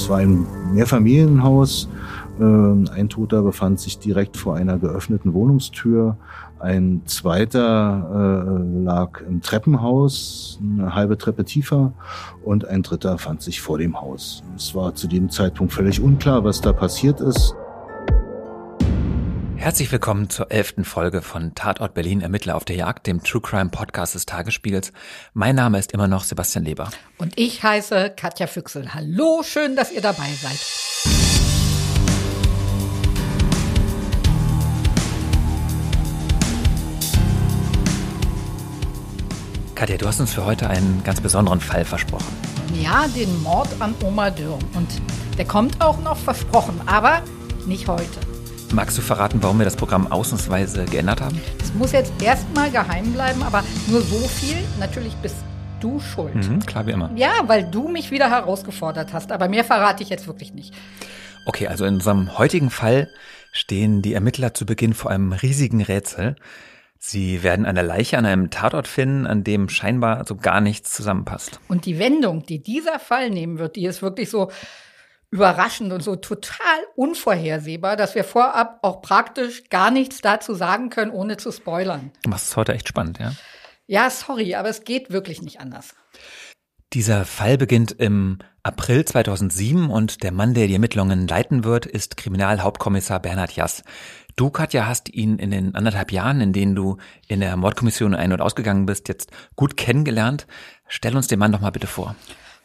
Es war ein Mehrfamilienhaus. Ähm, ein Toter befand sich direkt vor einer geöffneten Wohnungstür. Ein zweiter äh, lag im Treppenhaus, eine halbe Treppe tiefer. Und ein dritter fand sich vor dem Haus. Es war zu dem Zeitpunkt völlig unklar, was da passiert ist. Herzlich willkommen zur elften Folge von Tatort Berlin Ermittler auf der Jagd, dem True Crime Podcast des Tagesspiegels. Mein Name ist immer noch Sebastian Leber. Und ich heiße Katja Füchsel. Hallo, schön, dass ihr dabei seid. Katja, du hast uns für heute einen ganz besonderen Fall versprochen. Ja, den Mord an Oma Dürr. Und der kommt auch noch versprochen, aber nicht heute. Magst du verraten, warum wir das Programm ausnahmsweise geändert haben? Es muss jetzt erstmal geheim bleiben, aber nur so viel. Natürlich bist du schuld. Mhm, klar wie immer. Ja, weil du mich wieder herausgefordert hast. Aber mehr verrate ich jetzt wirklich nicht. Okay, also in unserem heutigen Fall stehen die Ermittler zu Beginn vor einem riesigen Rätsel. Sie werden eine Leiche an einem Tatort finden, an dem scheinbar so gar nichts zusammenpasst. Und die Wendung, die dieser Fall nehmen wird, die ist wirklich so überraschend und so total unvorhersehbar, dass wir vorab auch praktisch gar nichts dazu sagen können, ohne zu spoilern. Du machst es heute echt spannend, ja? Ja, sorry, aber es geht wirklich nicht anders. Dieser Fall beginnt im April 2007 und der Mann, der die Ermittlungen leiten wird, ist Kriminalhauptkommissar Bernhard Jass. Du, Katja, hast ihn in den anderthalb Jahren, in denen du in der Mordkommission ein- und ausgegangen bist, jetzt gut kennengelernt. Stell uns den Mann doch mal bitte vor.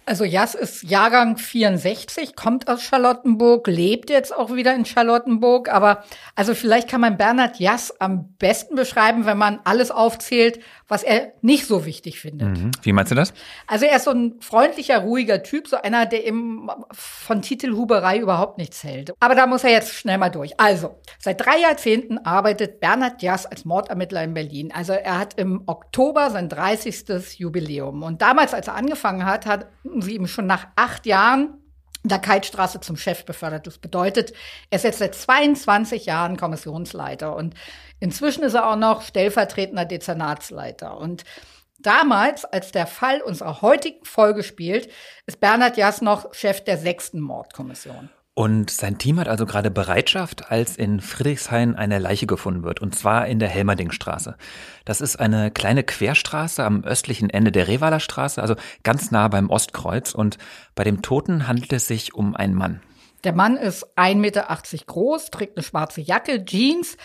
Also Jas ist Jahrgang 64, kommt aus Charlottenburg, lebt jetzt auch wieder in Charlottenburg. Aber also vielleicht kann man Bernhard Jas am besten beschreiben, wenn man alles aufzählt, was er nicht so wichtig findet. Mhm. Wie meinst du das? Also er ist so ein freundlicher, ruhiger Typ, so einer, der eben von Titelhuberei überhaupt nichts hält. Aber da muss er jetzt schnell mal durch. Also, seit drei Jahrzehnten arbeitet Bernhard Jas als Mordermittler in Berlin. Also er hat im Oktober sein 30. Jubiläum. Und damals, als er angefangen hat, hat sie ihm schon nach acht Jahren der Keitstraße zum Chef befördert. Das bedeutet, er ist jetzt seit 22 Jahren Kommissionsleiter und inzwischen ist er auch noch stellvertretender Dezernatsleiter. Und damals, als der Fall unserer heutigen Folge spielt, ist Bernhard Jass noch Chef der sechsten Mordkommission. Und sein Team hat also gerade Bereitschaft, als in Friedrichshain eine Leiche gefunden wird, und zwar in der Helmerdingstraße. Das ist eine kleine Querstraße am östlichen Ende der Revaler Straße, also ganz nah beim Ostkreuz. Und bei dem Toten handelt es sich um einen Mann. Der Mann ist 1,80 Meter groß, trägt eine schwarze Jacke, Jeans,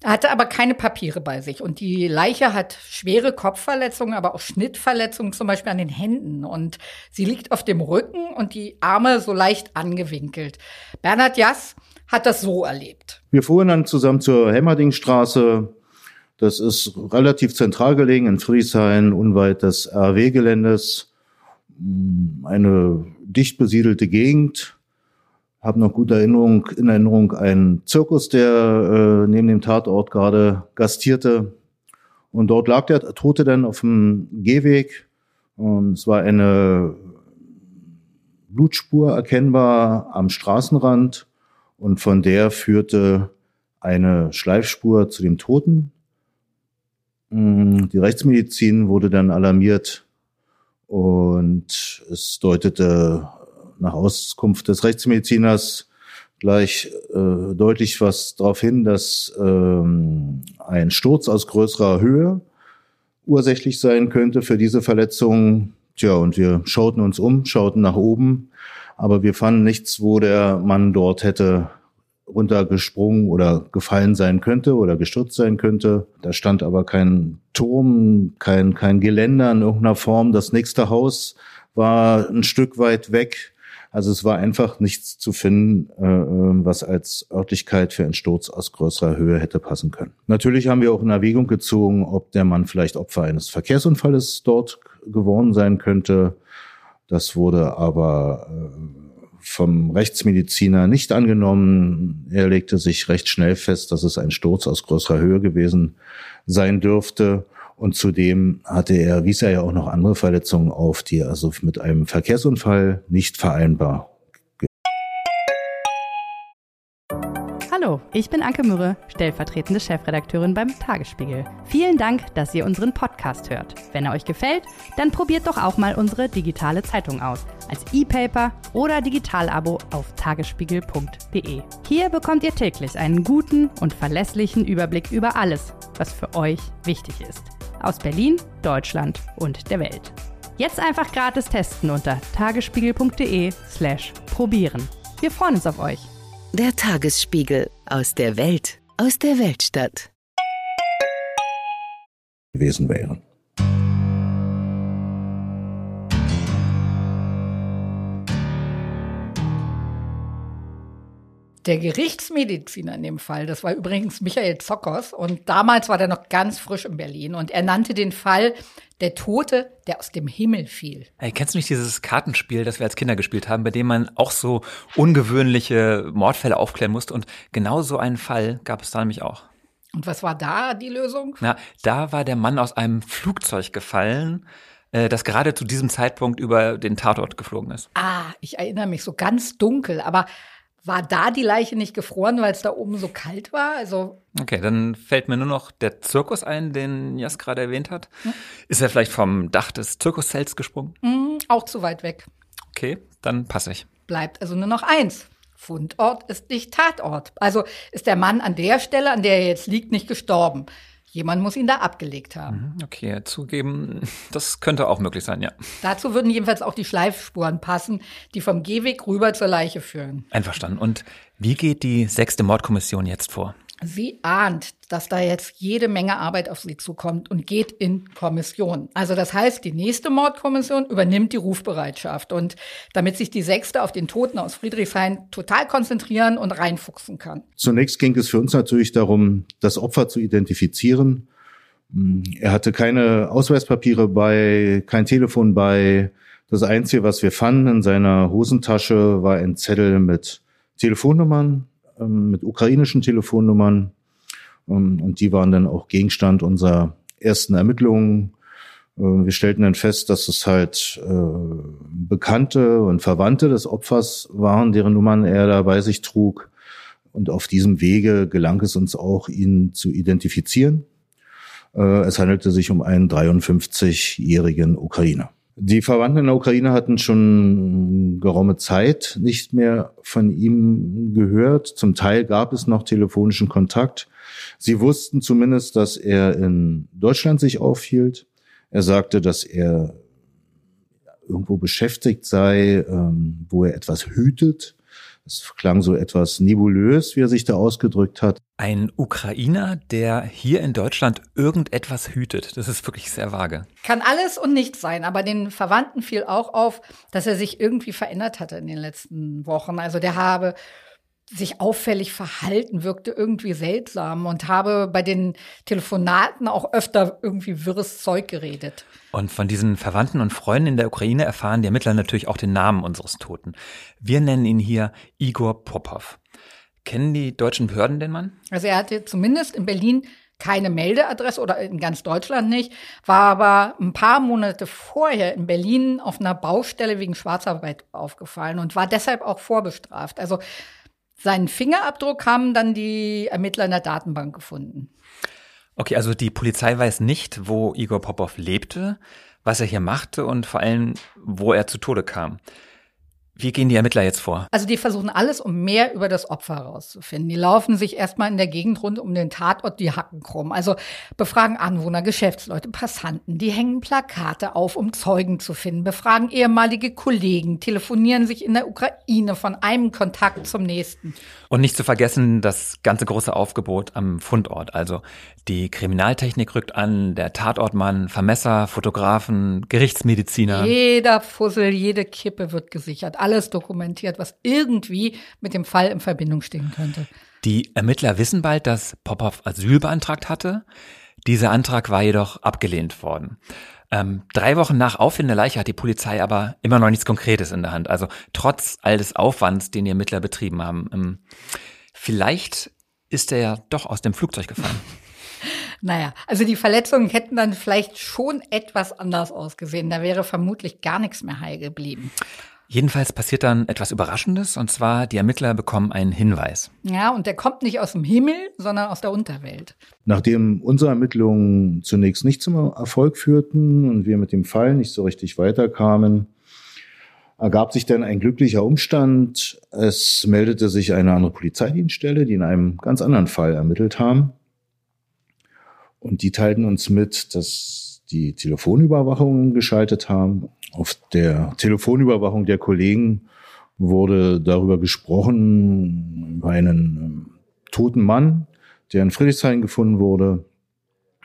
er hatte aber keine Papiere bei sich. Und die Leiche hat schwere Kopfverletzungen, aber auch Schnittverletzungen, zum Beispiel an den Händen. Und sie liegt auf dem Rücken und die Arme so leicht angewinkelt. Bernhard Jass hat das so erlebt. Wir fuhren dann zusammen zur Hemmerdingstraße. Das ist relativ zentral gelegen in Friedrichshain, unweit des RW-Geländes. Eine dicht besiedelte Gegend habe noch gute Erinnerung, in Erinnerung einen Zirkus, der äh, neben dem Tatort gerade gastierte. Und dort lag der Tote dann auf dem Gehweg. Und es war eine Blutspur erkennbar am Straßenrand. Und von der führte eine Schleifspur zu dem Toten. Die Rechtsmedizin wurde dann alarmiert und es deutete nach Auskunft des Rechtsmediziners gleich äh, deutlich was darauf hin, dass ähm, ein Sturz aus größerer Höhe ursächlich sein könnte für diese Verletzung. Tja, und wir schauten uns um, schauten nach oben, aber wir fanden nichts, wo der Mann dort hätte runtergesprungen oder gefallen sein könnte oder gestürzt sein könnte. Da stand aber kein Turm, kein, kein Geländer in irgendeiner Form. Das nächste Haus war ein Stück weit weg. Also es war einfach nichts zu finden, äh, ähm, was als Örtlichkeit für einen Sturz aus größerer Höhe hätte passen können. Natürlich haben wir auch in Erwägung gezogen, ob der Mann vielleicht Opfer eines Verkehrsunfalles dort geworden sein könnte. Das wurde aber äh, vom Rechtsmediziner nicht angenommen. Er legte sich recht schnell fest, dass es ein Sturz aus größerer Höhe gewesen sein dürfte. Und zudem hatte er, wies er ja auch noch andere Verletzungen auf, die also mit einem Verkehrsunfall nicht vereinbar Hallo, ich bin Anke Mürre, stellvertretende Chefredakteurin beim Tagesspiegel. Vielen Dank, dass ihr unseren Podcast hört. Wenn er euch gefällt, dann probiert doch auch mal unsere digitale Zeitung aus. Als E-Paper oder Digitalabo auf tagesspiegel.de. Hier bekommt ihr täglich einen guten und verlässlichen Überblick über alles, was für euch wichtig ist. Aus Berlin, Deutschland und der Welt. Jetzt einfach gratis testen unter tagesspiegel.de slash probieren. Wir freuen uns auf euch. Der Tagesspiegel aus der Welt, aus der Weltstadt. gewesen wären. Der Gerichtsmediziner in dem Fall, das war übrigens Michael Zockers und damals war der noch ganz frisch in Berlin und er nannte den Fall der Tote, der aus dem Himmel fiel. Hey, kennst du nicht dieses Kartenspiel, das wir als Kinder gespielt haben, bei dem man auch so ungewöhnliche Mordfälle aufklären musste? Und genau so einen Fall gab es da nämlich auch. Und was war da die Lösung? Na, da war der Mann aus einem Flugzeug gefallen, äh, das gerade zu diesem Zeitpunkt über den Tatort geflogen ist. Ah, ich erinnere mich so ganz dunkel, aber war da die Leiche nicht gefroren, weil es da oben so kalt war? Also Okay, dann fällt mir nur noch der Zirkus ein, den Jas gerade erwähnt hat. Ist er vielleicht vom Dach des Zirkuszelts gesprungen? mh, auch zu weit weg. Okay, dann passe ich. Bleibt also nur noch eins. Fundort ist nicht Tatort. Also ist der Mann an der Stelle, an der er jetzt liegt, nicht gestorben. Jemand muss ihn da abgelegt haben. Okay, zugeben, das könnte auch möglich sein, ja. Dazu würden jedenfalls auch die Schleifspuren passen, die vom Gehweg rüber zur Leiche führen. Einverstanden. Und wie geht die sechste Mordkommission jetzt vor? Sie ahnt, dass da jetzt jede Menge Arbeit auf sie zukommt und geht in Kommission. Also das heißt, die nächste Mordkommission übernimmt die Rufbereitschaft und damit sich die sechste auf den Toten aus Friedrichshain total konzentrieren und reinfuchsen kann. Zunächst ging es für uns natürlich darum, das Opfer zu identifizieren. Mm, Er hatte keine Ausweispapiere bei, kein Telefon bei. Das Einzige, was wir fanden in seiner Hosentasche, war ein Zettel mit Telefonnummern, mit ukrainischen Telefonnummern. Ähm, Und die waren dann auch Gegenstand unserer ersten Ermittlungen. Äh, Wir stellten dann fest, dass es halt äh, Bekannte und Verwandte des Opfers waren, deren Nummern er da bei sich trug. Und auf diesem Wege gelang es uns auch, ihn zu identifizieren. Äh, Es handelte sich um einen 53-jährigen Ukrainer. Die Verwandten in der Ukraine hatten schon geraume Zeit nicht mehr von ihm gehört. Zum Teil gab es noch telefonischen Kontakt. Sie wussten zumindest, dass er in Deutschland sich aufhielt. Er sagte, dass er irgendwo beschäftigt sei, ähm, wo er etwas hütet. Das klang so etwas nebulös, wie er sich da ausgedrückt hat. Ein Ukrainer, der hier in Deutschland irgendetwas hütet. Das ist wirklich sehr vage. Kann alles und nichts sein, aber den Verwandten fiel auch auf, dass er sich irgendwie verändert hatte in den letzten Wochen. Also der habe sich auffällig verhalten, wirkte irgendwie seltsam und habe bei den Telefonaten auch öfter irgendwie wirres Zeug geredet. Und von diesen Verwandten und Freunden in der Ukraine erfahren die Ermittler natürlich auch den Namen unseres Toten. Wir nennen ihn hier Igor Popov. Kennen die deutschen Behörden den Mann? Also er hatte zumindest in Berlin keine Meldeadresse oder in ganz Deutschland nicht, war aber ein paar Monate vorher in Berlin auf einer Baustelle wegen Schwarzarbeit aufgefallen und war deshalb auch vorbestraft. Also seinen Fingerabdruck haben dann die Ermittler in der Datenbank gefunden. Okay, also die Polizei weiß nicht, wo Igor Popov lebte, was er hier machte und vor allem, wo er zu Tode kam. Wie gehen die Ermittler jetzt vor? Also die versuchen alles, um mehr über das Opfer herauszufinden. Die laufen sich erstmal in der Gegend rund um den Tatort die Hacken krumm. Also befragen Anwohner, Geschäftsleute, Passanten. Die hängen Plakate auf, um Zeugen zu finden. Befragen ehemalige Kollegen, telefonieren sich in der Ukraine von einem Kontakt zum nächsten. Und nicht zu vergessen das ganze große Aufgebot am Fundort. Also die Kriminaltechnik rückt an, der Tatortmann, Vermesser, Fotografen, Gerichtsmediziner. Jeder Fussel, jede Kippe wird gesichert. Alles dokumentiert, was irgendwie mit dem Fall in Verbindung stehen könnte. Die Ermittler wissen bald, dass Popov Asyl beantragt hatte. Dieser Antrag war jedoch abgelehnt worden. Ähm, drei Wochen nach Auffinden der Leiche hat die Polizei aber immer noch nichts Konkretes in der Hand. Also trotz all des Aufwands, den die Ermittler betrieben haben. Ähm, vielleicht ist er ja doch aus dem Flugzeug gefallen. Naja, also die Verletzungen hätten dann vielleicht schon etwas anders ausgesehen. Da wäre vermutlich gar nichts mehr heil geblieben. Jedenfalls passiert dann etwas Überraschendes, und zwar die Ermittler bekommen einen Hinweis. Ja, und der kommt nicht aus dem Himmel, sondern aus der Unterwelt. Nachdem unsere Ermittlungen zunächst nicht zum Erfolg führten und wir mit dem Fall nicht so richtig weiterkamen, ergab sich dann ein glücklicher Umstand. Es meldete sich eine andere Polizeidienststelle, die in einem ganz anderen Fall ermittelt haben. Und die teilten uns mit, dass die Telefonüberwachung geschaltet haben. Auf der Telefonüberwachung der Kollegen wurde darüber gesprochen, über einen ähm, toten Mann, der in Friedrichshain gefunden wurde.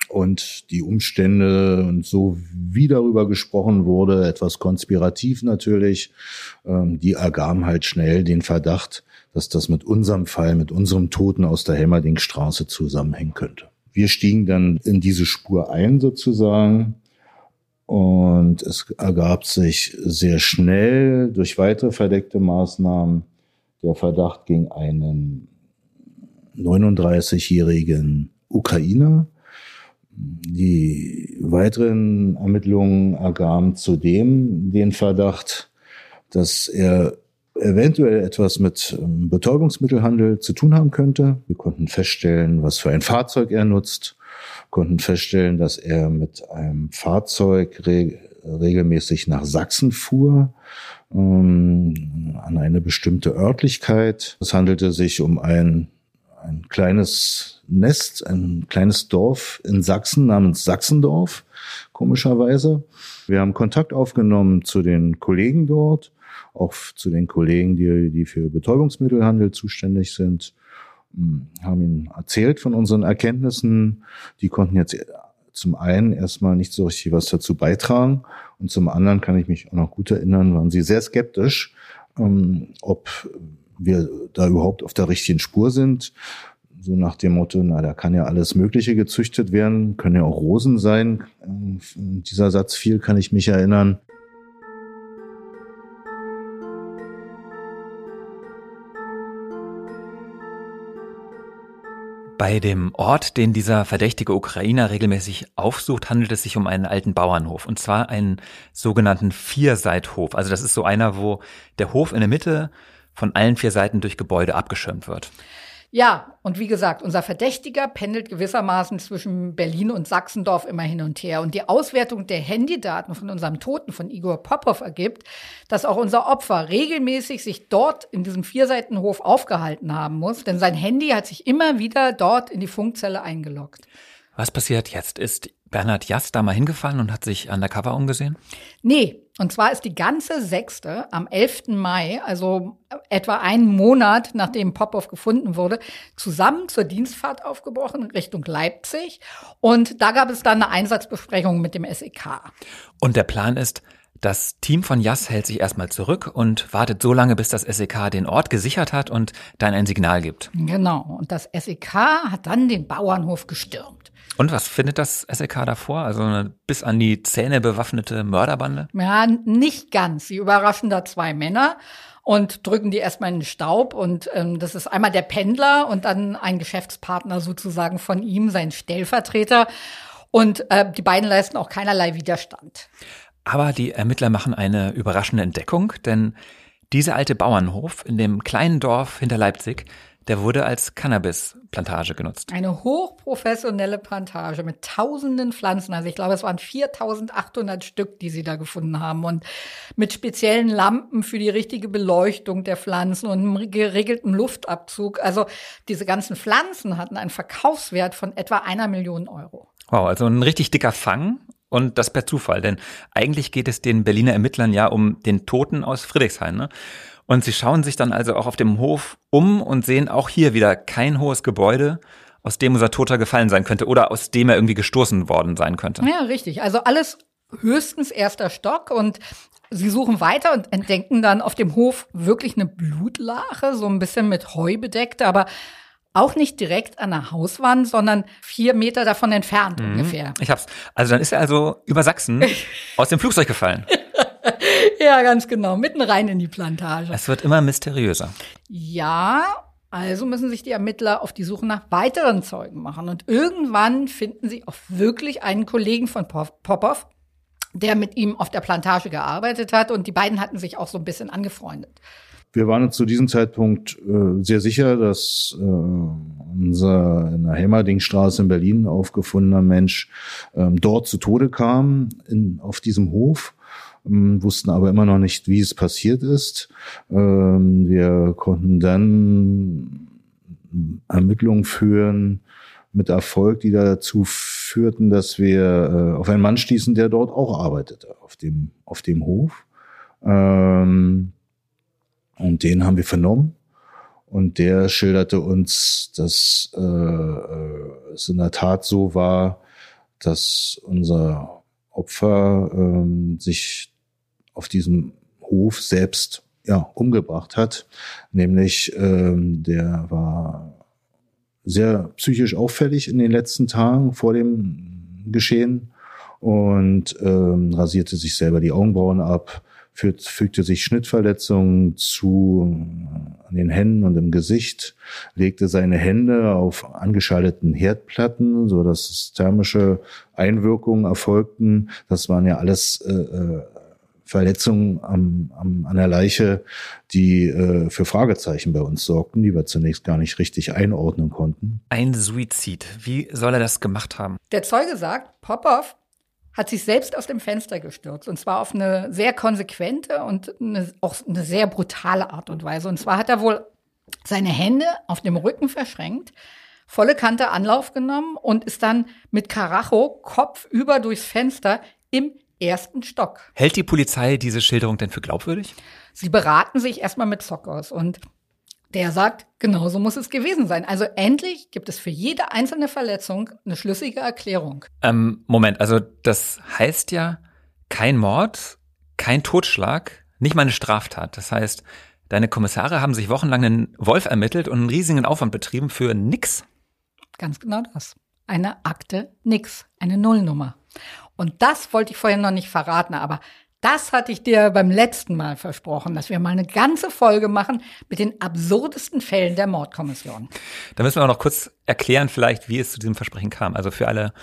Und die Umstände und so wie darüber gesprochen wurde, etwas konspirativ natürlich, ähm, die ergaben halt schnell den Verdacht, dass das mit unserem Fall, mit unserem Toten aus der Helmerdingstraße zusammenhängen könnte. Wir stiegen dann in diese Spur ein sozusagen und es ergab sich sehr schnell durch weitere verdeckte Maßnahmen der Verdacht gegen einen 39-jährigen Ukrainer. Die weiteren Ermittlungen ergaben zudem den Verdacht, dass er eventuell etwas mit ähm, Betäubungsmittelhandel zu tun haben könnte. Wir konnten feststellen, was für ein Fahrzeug er nutzt, konnten feststellen, dass er mit einem Fahrzeug re regelmäßig nach Sachsen fuhr, ähm, an eine bestimmte Örtlichkeit. Es handelte sich um ein, ein kleines Nest, ein kleines Dorf in Sachsen namens Sachsendorf, komischerweise. Wir haben Kontakt aufgenommen zu den Kollegen dort auch zu den Kollegen, die, die für Betäubungsmittelhandel zuständig sind, haben ihnen erzählt von unseren Erkenntnissen. Die konnten jetzt zum einen erstmal nicht so richtig was dazu beitragen und zum anderen kann ich mich auch noch gut erinnern, waren sie sehr skeptisch, ähm, ob wir da überhaupt auf der richtigen Spur sind. So nach dem Motto, na, da kann ja alles Mögliche gezüchtet werden, können ja auch Rosen sein. Ähm, dieser Satz viel kann ich mich erinnern. Bei dem Ort, den dieser verdächtige Ukrainer regelmäßig aufsucht, handelt es sich um einen alten Bauernhof. Und zwar einen sogenannten Vierseithof. Also das ist so einer, wo der Hof in der Mitte von allen vier Seiten durch Gebäude abgeschirmt wird. Ja, und wie gesagt, unser Verdächtiger pendelt gewissermaßen zwischen Berlin und Sachsendorf immer hin und her. Und die Auswertung der Handydaten von unserem Toten, von Igor Popov, ergibt, dass auch unser Opfer regelmäßig sich dort in diesem Vierseitenhof aufgehalten haben muss, denn sein Handy hat sich immer wieder dort in die Funkzelle eingeloggt. Was passiert jetzt? Ist Bernhard Jass da mal hingefahren und hat sich undercover umgesehen? Nee, und zwar ist die ganze Sechste am 11. Mai, also etwa einen Monat nachdem Popov gefunden wurde, zusammen zur Dienstfahrt aufgebrochen Richtung Leipzig. Und da gab es dann eine Einsatzbesprechung mit dem SEK. Und der Plan ist, das Team von Jass hält sich erstmal zurück und wartet so lange, bis das SEK den Ort gesichert hat und dann ein Signal gibt. Genau. Und das SEK hat dann den Bauernhof gestürmt. Und was findet das SEK davor? Also eine bis an die Zähne bewaffnete Mörderbande? Ja, nicht ganz. Sie überraschen da zwei Männer und drücken die erstmal in den Staub. Und ähm, das ist einmal der Pendler und dann ein Geschäftspartner sozusagen von ihm, sein Stellvertreter. Und äh, die beiden leisten auch keinerlei Widerstand. Aber die Ermittler machen eine überraschende Entdeckung, denn dieser alte Bauernhof in dem kleinen Dorf hinter Leipzig der wurde als Cannabis-Plantage genutzt. Eine hochprofessionelle Plantage mit tausenden Pflanzen. Also ich glaube, es waren 4800 Stück, die sie da gefunden haben. Und mit speziellen Lampen für die richtige Beleuchtung der Pflanzen und einem geregelten Luftabzug. Also diese ganzen Pflanzen hatten einen Verkaufswert von etwa einer Million Euro. Wow, also ein richtig dicker Fang. Und das per Zufall, denn eigentlich geht es den Berliner Ermittlern ja um den Toten aus Friedrichshain. Ne? Und sie schauen sich dann also auch auf dem Hof um und sehen auch hier wieder kein hohes Gebäude, aus dem unser Toter gefallen sein könnte oder aus dem er irgendwie gestoßen worden sein könnte. Ja, richtig. Also alles höchstens erster Stock und sie suchen weiter und entdecken dann auf dem Hof wirklich eine Blutlache, so ein bisschen mit Heu bedeckt, aber auch nicht direkt an der Hauswand, sondern vier Meter davon entfernt mhm. ungefähr. Ich hab's. Also dann ist er also über Sachsen aus dem Flugzeug gefallen. ja, ganz genau. Mitten rein in die Plantage. Es wird immer mysteriöser. Ja, also müssen sich die Ermittler auf die Suche nach weiteren Zeugen machen. Und irgendwann finden sie auch wirklich einen Kollegen von Popov, der mit ihm auf der Plantage gearbeitet hat. Und die beiden hatten sich auch so ein bisschen angefreundet. Wir waren uns zu diesem Zeitpunkt äh, sehr sicher, dass äh, unser in der Helmerdingstraße in Berlin aufgefundener Mensch ähm, dort zu Tode kam, in, auf diesem Hof. Ähm, wussten aber immer noch nicht, wie es passiert ist. Ähm, wir konnten dann Ermittlungen führen mit Erfolg, die dazu führten, dass wir äh, auf einen Mann stießen, der dort auch arbeitete, auf dem, auf dem Hof. Ähm, und den haben wir vernommen. Und der schilderte uns, dass äh, äh, es in der Tat so war, dass unser Opfer ähm, sich auf diesem Hof selbst ja, umgebracht hat. Nämlich ähm, der war sehr psychisch auffällig in den letzten Tagen vor dem Geschehen und ähm, rasierte sich selber die Augenbrauen ab, fügte sich Schnittverletzungen zu äh, an den Händen und im Gesicht, legte seine Hände auf angeschalteten Herdplatten, so dass thermische Einwirkungen erfolgten. Das waren ja alles äh, äh, Verletzungen am, am, an der Leiche, die äh, für Fragezeichen bei uns sorgten, die wir zunächst gar nicht richtig einordnen konnten. Ein Suizid. Wie soll er das gemacht haben? Der Zeuge sagt, Popov hat sich selbst aus dem Fenster gestürzt. Und zwar auf eine sehr konsequente und eine, auch eine sehr brutale Art und Weise. Und zwar hat er wohl seine Hände auf dem Rücken verschränkt, volle Kante Anlauf genommen und ist dann mit Karacho kopfüber durchs Fenster im ersten Stock. Hält die Polizei diese Schilderung denn für glaubwürdig? Sie beraten sich erstmal mit Zockers und der sagt, genauso muss es gewesen sein. Also endlich gibt es für jede einzelne Verletzung eine schlüssige Erklärung. Ähm, Moment, also das heißt ja kein Mord, kein Totschlag, nicht mal eine Straftat. Das heißt, deine Kommissare haben sich wochenlang einen Wolf ermittelt und einen riesigen Aufwand betrieben für nix. Ganz genau das. Eine Akte nix, eine Nullnummer. Und das wollte ich vorher noch nicht verraten, aber das hatte ich dir beim letzten Mal versprochen, dass wir mal eine ganze Folge machen mit den absurdesten Fällen der Mordkommission. Da müssen wir auch noch kurz erklären, vielleicht, wie es zu diesem Versprechen kam. Also für alle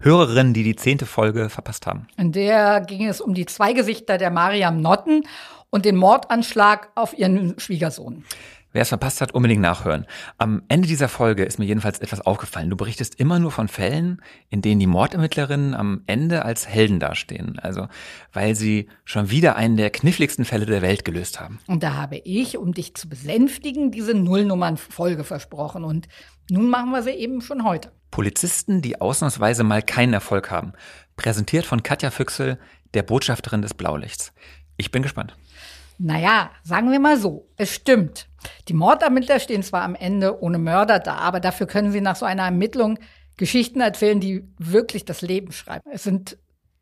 Hörerinnen, die die zehnte Folge verpasst haben. In der ging es um die zwei Gesichter der Mariam Notten und den Mordanschlag auf ihren Schwiegersohn. Wer es verpasst hat, unbedingt nachhören. Am Ende dieser Folge ist mir jedenfalls etwas aufgefallen. Du berichtest immer nur von Fällen, in denen die Mordermittlerinnen am Ende als Helden dastehen. Also, weil sie schon wieder einen der kniffligsten Fälle der Welt gelöst haben. Und da habe ich, um dich zu besänftigen, diese Nullnummern-Folge versprochen. Und nun machen wir sie eben schon heute. Polizisten, die ausnahmsweise mal keinen Erfolg haben. Präsentiert von Katja Füchsel, der Botschafterin des Blaulichts. Ich bin gespannt. Naja, sagen wir mal so, es stimmt. Die Mordermittler stehen zwar am Ende ohne Mörder da, aber dafür können sie nach so einer Ermittlung Geschichten erzählen, die wirklich das Leben schreiben. Es sind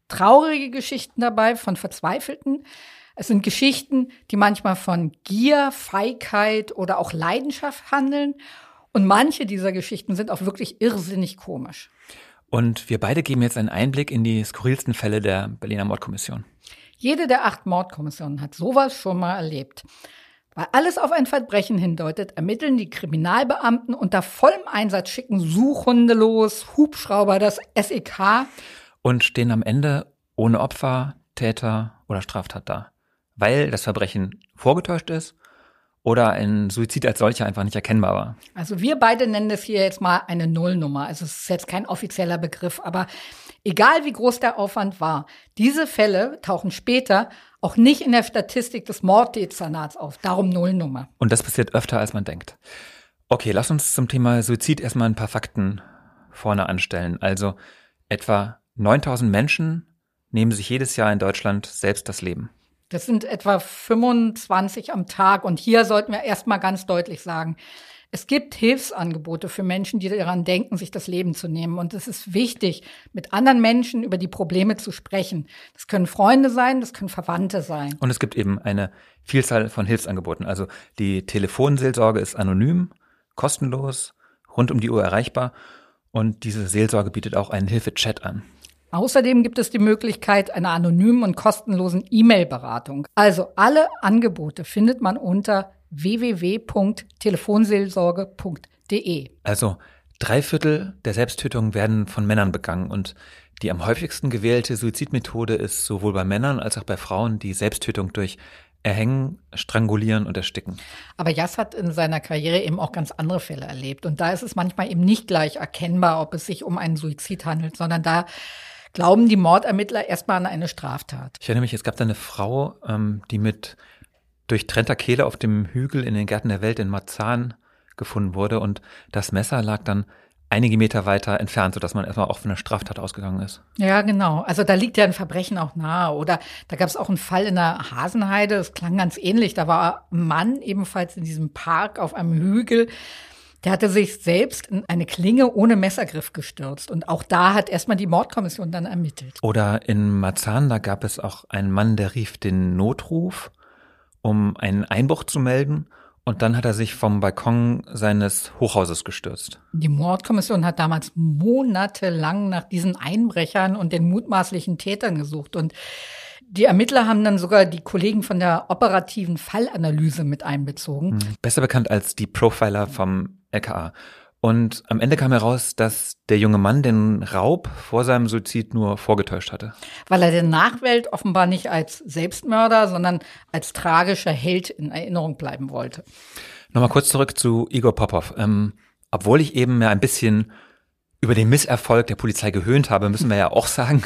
traurige Geschichten dabei von Verzweifelten. Es sind Geschichten, die manchmal von Gier, Feigheit oder auch Leidenschaft handeln. Und manche dieser Geschichten sind auch wirklich irrsinnig komisch. Und wir beide geben jetzt einen Einblick in die skurrilsten Fälle der Berliner Mordkommission. Jede der acht Mordkommissionen hat sowas schon mal erlebt. Weil alles auf ein Verbrechen hindeutet, ermitteln die Kriminalbeamten unter vollem Einsatz, schicken Suchhunde los, Hubschrauber, das SEK. Und stehen am Ende ohne Opfer, Täter oder Straftat da. Weil das Verbrechen vorgetäuscht ist oder ein Suizid als solcher einfach nicht erkennbar war. Also wir beide nennen das hier jetzt mal eine Nullnummer. Also es ist jetzt kein offizieller Begriff, aber Egal wie groß der Aufwand war, diese Fälle tauchen später auch nicht in der Statistik des Morddezernats auf. Darum Nullnummer. Und das passiert öfter, als man denkt. Okay, lass uns zum Thema Suizid erstmal ein paar Fakten vorne anstellen. Also etwa 9000 Menschen nehmen sich jedes Jahr in Deutschland selbst das Leben. Das sind etwa 25 am Tag. Und hier sollten wir erstmal ganz deutlich sagen, es gibt Hilfsangebote für Menschen, die daran denken, sich das Leben zu nehmen. Und es ist wichtig, mit anderen Menschen über die Probleme zu sprechen. Das können Freunde sein, das können Verwandte sein. Und es gibt eben eine Vielzahl von Hilfsangeboten. Also die Telefonseelsorge ist anonym, kostenlos, rund um die Uhr erreichbar. Und diese Seelsorge bietet auch einen Hilfechat an. Außerdem gibt es die Möglichkeit einer anonymen und kostenlosen E-Mail-Beratung. Also alle Angebote findet man unter www.telefonseelsorge.de. Also drei Viertel der Selbsttötungen werden von Männern begangen und Die am häufigsten gewählte Suizidmethode ist sowohl bei Männern als auch bei Frauen die Selbsttötung durch Erhängen, Strangulieren und Ersticken. Aber Jas hat in seiner Karriere eben auch ganz andere Fälle erlebt. Und da ist es manchmal eben nicht gleich erkennbar, ob es sich um einen Suizid handelt, sondern da glauben die Mordermittler erstmal an eine Straftat. Ich erinnere mich, es gab da eine Frau, ähm, die mit durchtrennter Kehle auf dem Hügel in den Gärten der Welt in Marzahn gefunden wurde und das Messer lag dann einige Meter weiter entfernt, sodass man erstmal auch von einer Straftat ausgegangen ist. Ja, genau. Also da liegt ja ein Verbrechen auch nahe. Oder da gab es auch einen Fall in der Hasenheide, das klang ganz ähnlich. Da war ein Mann ebenfalls in diesem Park auf einem Hügel. Der hatte sich selbst in eine Klinge ohne Messergriff gestürzt. Und auch da hat erstmal die Mordkommission dann ermittelt. Oder in Marzahn, da gab es auch einen Mann, der rief den Notruf, um einen Einbruch zu melden. Und dann hat er sich vom Balkon seines Hochhauses gestürzt. Die Mordkommission hat damals monatelang nach diesen Einbrechern und den mutmaßlichen Tätern gesucht. Und die Ermittler haben dann sogar die Kollegen von der operativen Fallanalyse mit einbezogen. Hm, besser bekannt als die Profiler vom LKA. Und am Ende kam heraus, dass der junge Mann den Raub vor seinem Suizid nur vorgetäuscht hatte. Weil er der Nachwelt offenbar nicht als Selbstmörder, sondern als tragischer Held in Erinnerung bleiben wollte. Nochmal kurz zurück zu Igor Popov. Ähm, obwohl ich eben ja ein bisschen über den Misserfolg der Polizei gehöhnt habe, müssen wir ja auch sagen,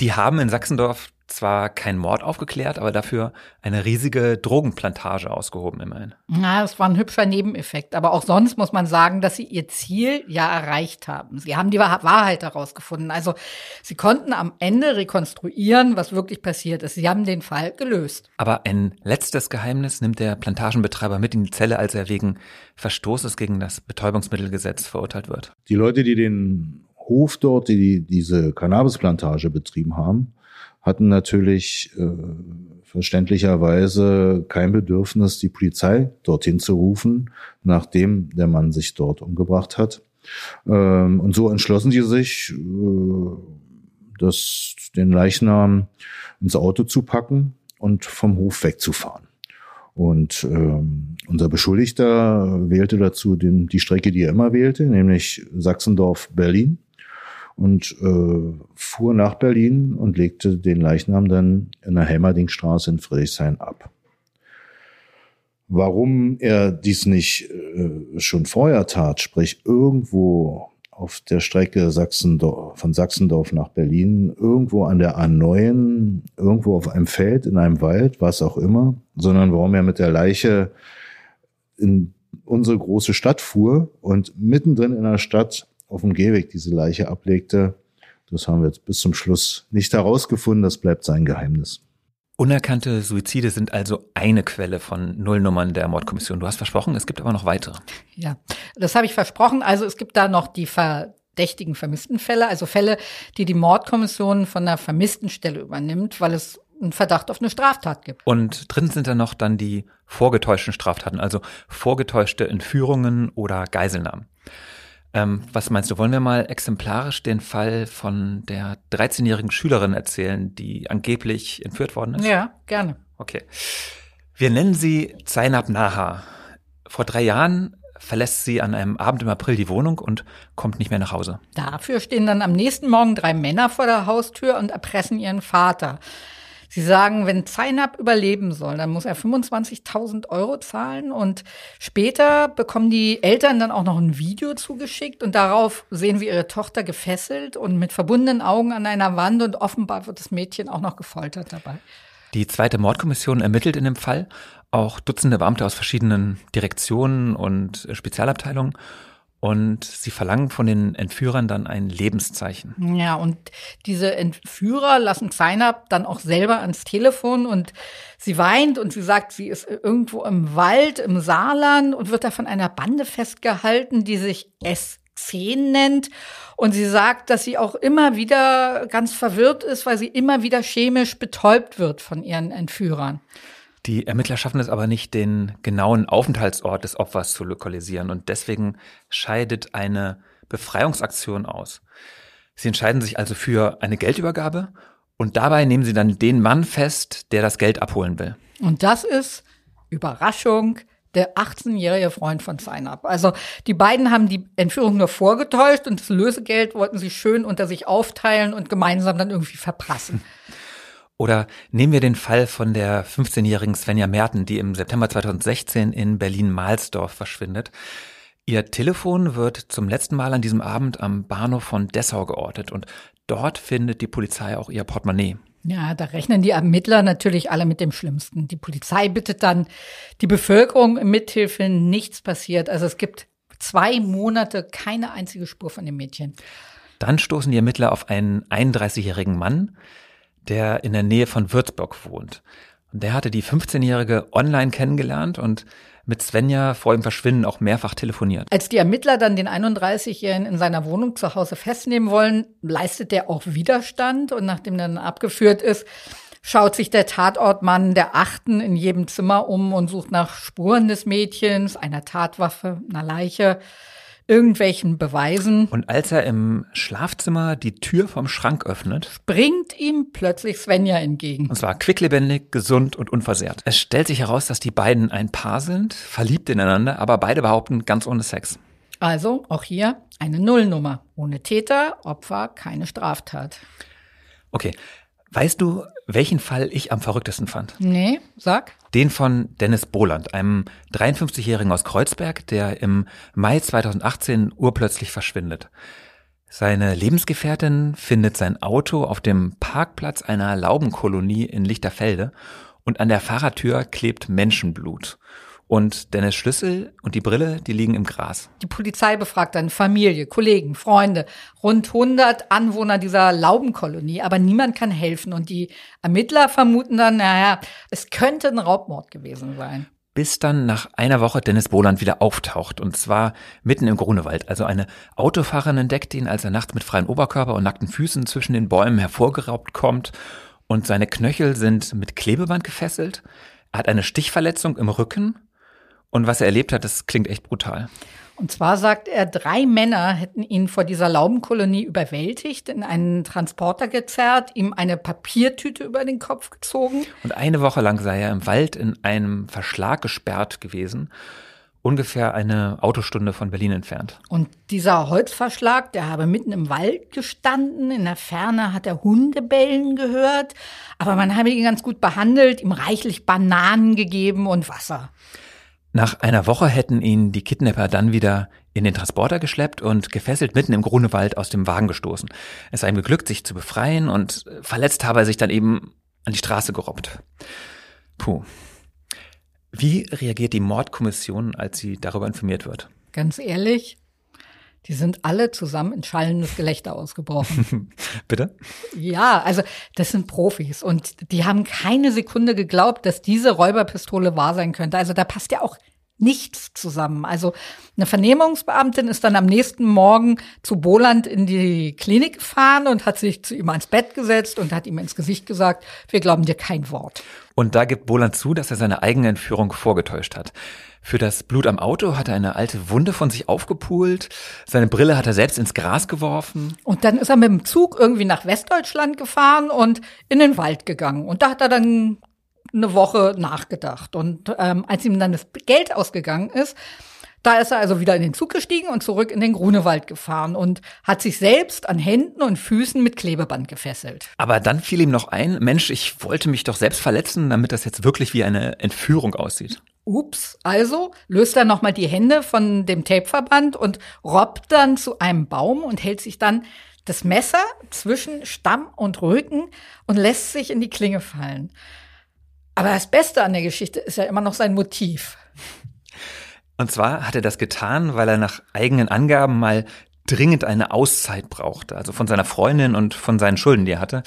die haben in Sachsendorf zwar keinen Mord aufgeklärt, aber dafür eine riesige Drogenplantage ausgehoben immerhin. Na, das war ein hübscher Nebeneffekt. Aber auch sonst muss man sagen, dass sie ihr Ziel ja erreicht haben. Sie haben die Wahrheit herausgefunden. Also sie konnten am Ende rekonstruieren, was wirklich passiert ist. Sie haben den Fall gelöst. Aber ein letztes Geheimnis nimmt der Plantagenbetreiber mit in die Zelle, als er wegen Verstoßes gegen das Betäubungsmittelgesetz verurteilt wird. Die Leute, die den Hof dort, die diese Cannabisplantage betrieben haben, hatten natürlich äh, verständlicherweise kein Bedürfnis, die Polizei dorthin zu rufen, nachdem der Mann sich dort umgebracht hat. Ähm, und so entschlossen sie sich, äh, das, den Leichnam ins Auto zu packen und vom Hof wegzufahren. Und ähm, unser Beschuldigter wählte dazu den, die Strecke, die er immer wählte, nämlich Sachsendorf-Berlin und äh, fuhr nach Berlin und legte den Leichnam dann in der Helmerdingstraße in Friedrichshain ab. Warum er dies nicht äh, schon vorher tat, sprich irgendwo auf der Strecke Sachsendorf, von Sachsendorf nach Berlin, irgendwo an der A9, irgendwo auf einem Feld, in einem Wald, was auch immer, sondern warum er mit der Leiche in unsere große Stadt fuhr und mittendrin in der Stadt auf dem Gehweg diese Leiche ablegte. Das haben wir jetzt bis zum Schluss nicht herausgefunden. Das bleibt sein Geheimnis. Unerkannte Suizide sind also eine Quelle von Nullnummern der Mordkommission. Du hast versprochen, es gibt aber noch weitere. Ja, das habe ich versprochen. Also es gibt da noch die verdächtigen vermissten Fälle, also Fälle, die die Mordkommission von der vermissten Stelle übernimmt, weil es einen Verdacht auf eine Straftat gibt. Und drin sind dann noch dann die vorgetäuschten Straftaten, also vorgetäuschte Entführungen oder Geiselnahmen. Ähm, was meinst du, wollen wir mal exemplarisch den Fall von der 13-jährigen Schülerin erzählen, die angeblich entführt worden ist? Ja, gerne. Okay. Wir nennen sie Zainab Naha. Vor drei Jahren verlässt sie an einem Abend im April die Wohnung und kommt nicht mehr nach Hause. Dafür stehen dann am nächsten Morgen drei Männer vor der Haustür und erpressen ihren Vater. Sie sagen, wenn Zainab überleben soll, dann muss er 25.000 Euro zahlen und später bekommen die Eltern dann auch noch ein Video zugeschickt und darauf sehen wir ihre Tochter gefesselt und mit verbundenen Augen an einer Wand und offenbar wird das Mädchen auch noch gefoltert dabei. Die zweite Mordkommission ermittelt in dem Fall auch Dutzende Beamte aus verschiedenen Direktionen und Spezialabteilungen und sie verlangen von den Entführern dann ein Lebenszeichen. Ja, und diese Entführer lassen Zainab dann auch selber ans Telefon und sie weint und sie sagt, sie ist irgendwo im Wald, im Saarland und wird da von einer Bande festgehalten, die sich S10 nennt. Und sie sagt, dass sie auch immer wieder ganz verwirrt ist, weil sie immer wieder chemisch betäubt wird von ihren Entführern. Die Ermittler schaffen es aber nicht, den genauen Aufenthaltsort des Opfers zu lokalisieren und deswegen scheidet eine Befreiungsaktion aus. Sie entscheiden sich also für eine Geldübergabe und dabei nehmen sie dann den Mann fest, der das Geld abholen will. Und das ist Überraschung der 18-jährige Freund von Zainab. Also die beiden haben die Entführung nur vorgetäuscht und das Lösegeld wollten sie schön unter sich aufteilen und gemeinsam dann irgendwie verprassen. Oder nehmen wir den Fall von der 15-jährigen Svenja Merten, die im September 2016 in Berlin-Mahlsdorf verschwindet. Ihr Telefon wird zum letzten Mal an diesem Abend am Bahnhof von Dessau geortet und dort findet die Polizei auch ihr Portemonnaie. Ja, da rechnen die Ermittler natürlich alle mit dem Schlimmsten. Die Polizei bittet dann die Bevölkerung Mithilfe, nichts passiert. Also es gibt zwei Monate keine einzige Spur von dem Mädchen. Dann stoßen die Ermittler auf einen 31-jährigen Mann, der in der Nähe von Würzburg wohnt. Und der hatte die 15-Jährige online kennengelernt und mit Svenja vor dem Verschwinden auch mehrfach telefoniert. Als die Ermittler dann den 31-Jährigen in seiner Wohnung zu Hause festnehmen wollen, leistet der auch Widerstand und nachdem dann abgeführt ist, schaut sich der Tatortmann der Achten in jedem Zimmer um und sucht nach Spuren des Mädchens, einer Tatwaffe, einer Leiche irgendwelchen Beweisen. Und als er im Schlafzimmer die Tür vom Schrank öffnet, bringt ihm plötzlich Svenja entgegen. Und zwar quicklebendig, gesund und unversehrt. Es stellt sich heraus, dass die beiden ein Paar sind, verliebt ineinander, aber beide behaupten ganz ohne Sex. Also auch hier eine Nullnummer. Ohne Täter, Opfer, keine Straftat. Okay. Weißt du, welchen Fall ich am verrücktesten fand? Nee, sag. Den von Dennis Boland, einem 53-Jährigen aus Kreuzberg, der im Mai 2018 urplötzlich verschwindet. Seine Lebensgefährtin findet sein Auto auf dem Parkplatz einer Laubenkolonie in Lichterfelde und an der Fahrertür klebt Menschenblut. Und Dennis Schlüssel und die Brille, die liegen im Gras. Die Polizei befragt dann Familie, Kollegen, Freunde, rund 100 Anwohner dieser Laubenkolonie, aber niemand kann helfen. Und die Ermittler vermuten dann, naja, es könnte ein Raubmord gewesen sein. Bis dann nach einer Woche Dennis Boland wieder auftaucht. Und zwar mitten im Grunewald. Also eine Autofahrerin entdeckt ihn, als er nachts mit freiem Oberkörper und nackten Füßen zwischen den Bäumen hervorgeraubt kommt. Und seine Knöchel sind mit Klebeband gefesselt. Er hat eine Stichverletzung im Rücken und was er erlebt hat, das klingt echt brutal. Und zwar sagt er, drei Männer hätten ihn vor dieser Laubenkolonie überwältigt, in einen Transporter gezerrt, ihm eine Papiertüte über den Kopf gezogen. Und eine Woche lang sei er im Wald in einem Verschlag gesperrt gewesen, ungefähr eine Autostunde von Berlin entfernt. Und dieser Holzverschlag, der habe mitten im Wald gestanden, in der Ferne hat er Hundebellen gehört, aber man habe ihn ganz gut behandelt, ihm reichlich Bananen gegeben und Wasser. Nach einer Woche hätten ihn die Kidnapper dann wieder in den Transporter geschleppt und gefesselt mitten im Grunewald aus dem Wagen gestoßen. Es sei ihm geglückt, sich zu befreien und verletzt habe er sich dann eben an die Straße gerobbt. Puh. Wie reagiert die Mordkommission, als sie darüber informiert wird? Ganz ehrlich, die sind alle zusammen in schallendes Gelächter ausgebrochen. Bitte? Ja, also das sind Profis und die haben keine Sekunde geglaubt, dass diese Räuberpistole wahr sein könnte. Also da passt ja auch nichts zusammen. Also eine Vernehmungsbeamtin ist dann am nächsten Morgen zu Boland in die Klinik gefahren und hat sich zu ihm ans Bett gesetzt und hat ihm ins Gesicht gesagt, wir glauben dir kein Wort. Und da gibt Boland zu, dass er seine eigene Entführung vorgetäuscht hat. Für das Blut am Auto hat er eine alte Wunde von sich aufgepult. Seine Brille hat er selbst ins Gras geworfen. Und dann ist er mit dem Zug irgendwie nach Westdeutschland gefahren und in den Wald gegangen. Und da hat er dann eine Woche nachgedacht. Und ähm, als ihm dann das Geld ausgegangen ist, da ist er also wieder in den Zug gestiegen und zurück in den Grunewald gefahren und hat sich selbst an Händen und Füßen mit Klebeband gefesselt. Aber dann fiel ihm noch ein, Mensch, ich wollte mich doch selbst verletzen, damit das jetzt wirklich wie eine Entführung aussieht. Ups, also löst er nochmal die Hände von dem Tapeverband und robbt dann zu einem Baum und hält sich dann das Messer zwischen Stamm und Rücken und lässt sich in die Klinge fallen. Aber das Beste an der Geschichte ist ja immer noch sein Motiv. Und zwar hat er das getan, weil er nach eigenen Angaben mal dringend eine Auszeit brauchte, also von seiner Freundin und von seinen Schulden, die er hatte.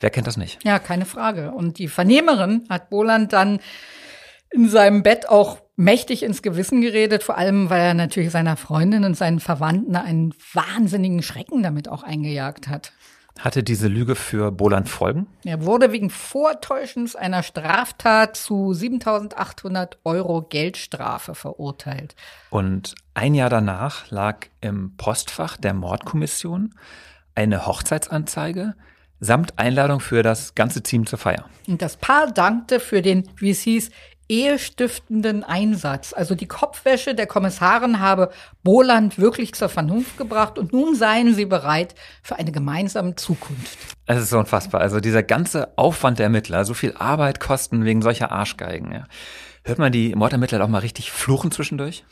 Wer kennt das nicht? Ja, keine Frage. Und die Vernehmerin hat Boland dann in seinem Bett auch mächtig ins Gewissen geredet, vor allem weil er natürlich seiner Freundin und seinen Verwandten einen wahnsinnigen Schrecken damit auch eingejagt hat. Hatte diese Lüge für Boland Folgen? Er wurde wegen Vortäuschens einer Straftat zu 7800 Euro Geldstrafe verurteilt. Und ein Jahr danach lag im Postfach der Mordkommission eine Hochzeitsanzeige samt Einladung für das ganze Team zur Feier. Und das Paar dankte für den, wie es hieß, ehestiftenden Einsatz. Also die Kopfwäsche der Kommissarin habe Boland wirklich zur Vernunft gebracht und nun seien sie bereit für eine gemeinsame Zukunft. Es ist so unfassbar. Also dieser ganze Aufwand der Ermittler, so viel Arbeit kosten wegen solcher Arschgeigen. Ja. Hört man die Mordermittler auch mal richtig fluchen zwischendurch?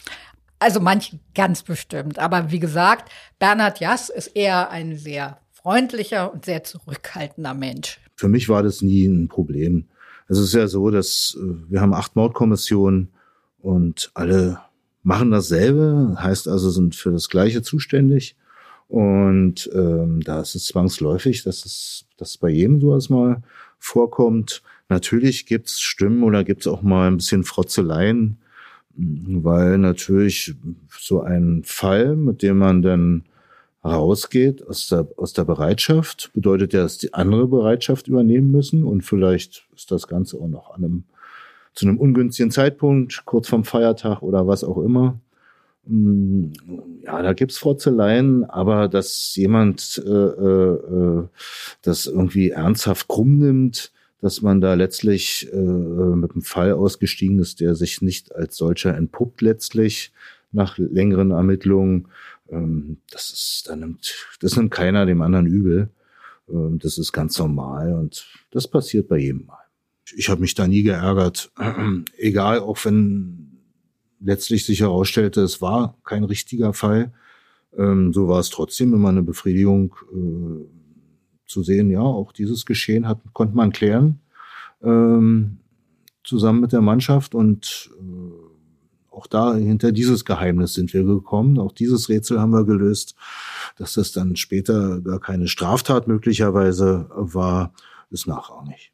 Also manche ganz bestimmt. Aber wie gesagt, Bernhard Jass ist eher ein sehr freundlicher und sehr zurückhaltender Mensch. Für mich war das nie ein Problem. Es ist ja so, dass äh, wir haben acht Mordkommissionen und alle machen dasselbe, heißt also sind für das Gleiche zuständig. Und ähm, da ist es zwangsläufig, dass es dass bei jedem sowas mal vorkommt. Natürlich gibt's Stimmen oder gibt's auch mal ein bisschen Frotzeleien, weil natürlich so ein Fall, mit dem man dann rausgeht aus der, aus der Bereitschaft, bedeutet ja, dass die andere Bereitschaft übernehmen müssen und vielleicht ist das Ganze auch noch an einem, zu einem ungünstigen Zeitpunkt, kurz vorm Feiertag oder was auch immer. Mm, ja, da gibt's Frotzeleien, aber dass jemand äh, äh, das irgendwie ernsthaft krumm nimmt, dass man da letztlich äh, mit einem Fall ausgestiegen ist, der sich nicht als solcher entpuppt letztlich nach längeren Ermittlungen. Ähm, das ist, da nimmt, das nimmt keiner dem anderen übel. Ähm, das ist ganz normal und das passiert bei jedem Mal. Ich habe mich da nie geärgert, egal, auch wenn letztlich sich herausstellte, es war kein richtiger Fall. Ähm, so war es trotzdem immer eine Befriedigung äh, zu sehen, ja, auch dieses Geschehen hat, konnte man klären zusammen mit der Mannschaft und äh, auch da hinter dieses Geheimnis sind wir gekommen. Auch dieses Rätsel haben wir gelöst, dass das dann später gar keine Straftat möglicherweise war, ist nachrangig.